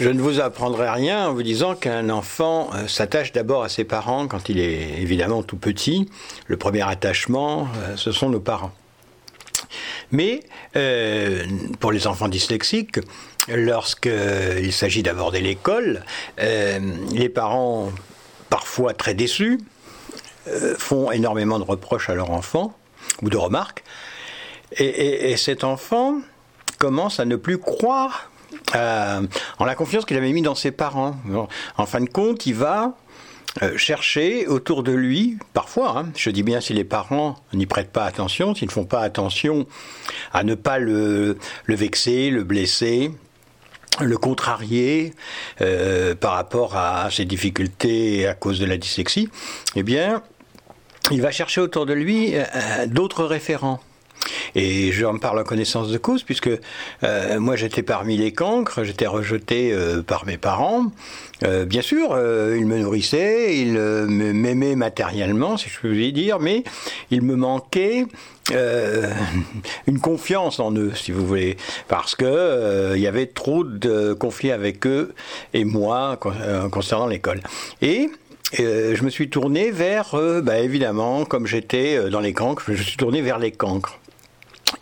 Je ne vous apprendrai rien en vous disant qu'un enfant euh, s'attache d'abord à ses parents quand il est évidemment tout petit. Le premier attachement, euh, ce sont nos parents. Mais euh, pour les enfants dyslexiques, lorsqu'il s'agit d'aborder l'école, les parents, parfois très déçus, font énormément de reproches à leur enfant ou de remarques. et cet enfant commence à ne plus croire euh, en la confiance qu'il avait mis dans ses parents. En fin de compte, il va euh, chercher autour de lui, parfois, hein, je dis bien si les parents n'y prêtent pas attention, s'ils ne font pas attention à ne pas le, vexer, le blesser, le contrarier euh, par rapport à ses difficultés à cause de la dyslexie, eh bien, il va chercher autour de lui d'autres référents. Et j'en parle en connaissance de cause, puisque euh, moi j'étais parmi les cancres, j'étais rejeté euh, par mes parents. Euh, bien sûr, ils me nourrissaient, ils m'aimaient matériellement, si je vous dire, mais il me manquait une confiance en eux, si vous voulez, parce que il y avait trop de conflits avec eux et moi concernant l'école. Et je me suis tourné vers, bah, évidemment, comme j'étais dans les cancres, je me suis tourné vers les cancres.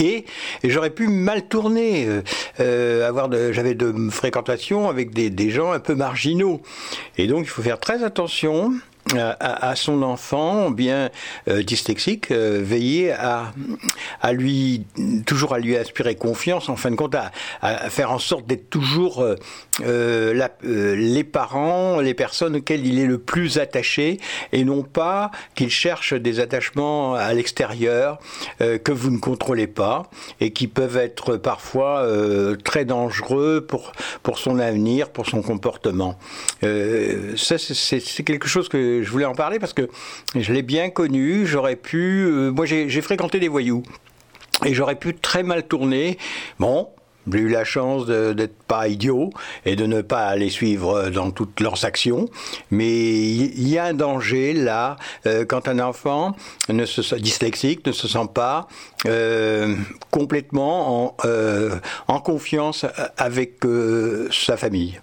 Et, j'aurais pu mal tourner, euh, euh, j'avais de fréquentations avec des gens un peu marginaux. Et donc il faut faire très attention à, son enfant bien euh, dyslexique, euh, à, lui toujours à lui inspirer confiance, en fin de compte, à, faire en sorte d'être toujours euh, la, les parents, les personnes auxquelles il est le plus attaché, et non pas qu'il cherche des attachements à l'extérieur que vous ne contrôlez pas et qui peuvent être parfois très dangereux pour pour son avenir, pour son comportement. ça, c'est quelque chose que je voulais en parler parce que je l'ai bien connu. J'aurais pu. Euh, moi, j'ai fréquenté des voyous. Et j'aurais pu très mal tourner. Bon, j'ai eu la chance d'être pas idiot et de ne pas les suivre dans toutes leurs actions, mais il y a un danger là euh, quand un enfant ne se, dyslexique ne se sent pas euh, complètement en, en confiance avec sa famille.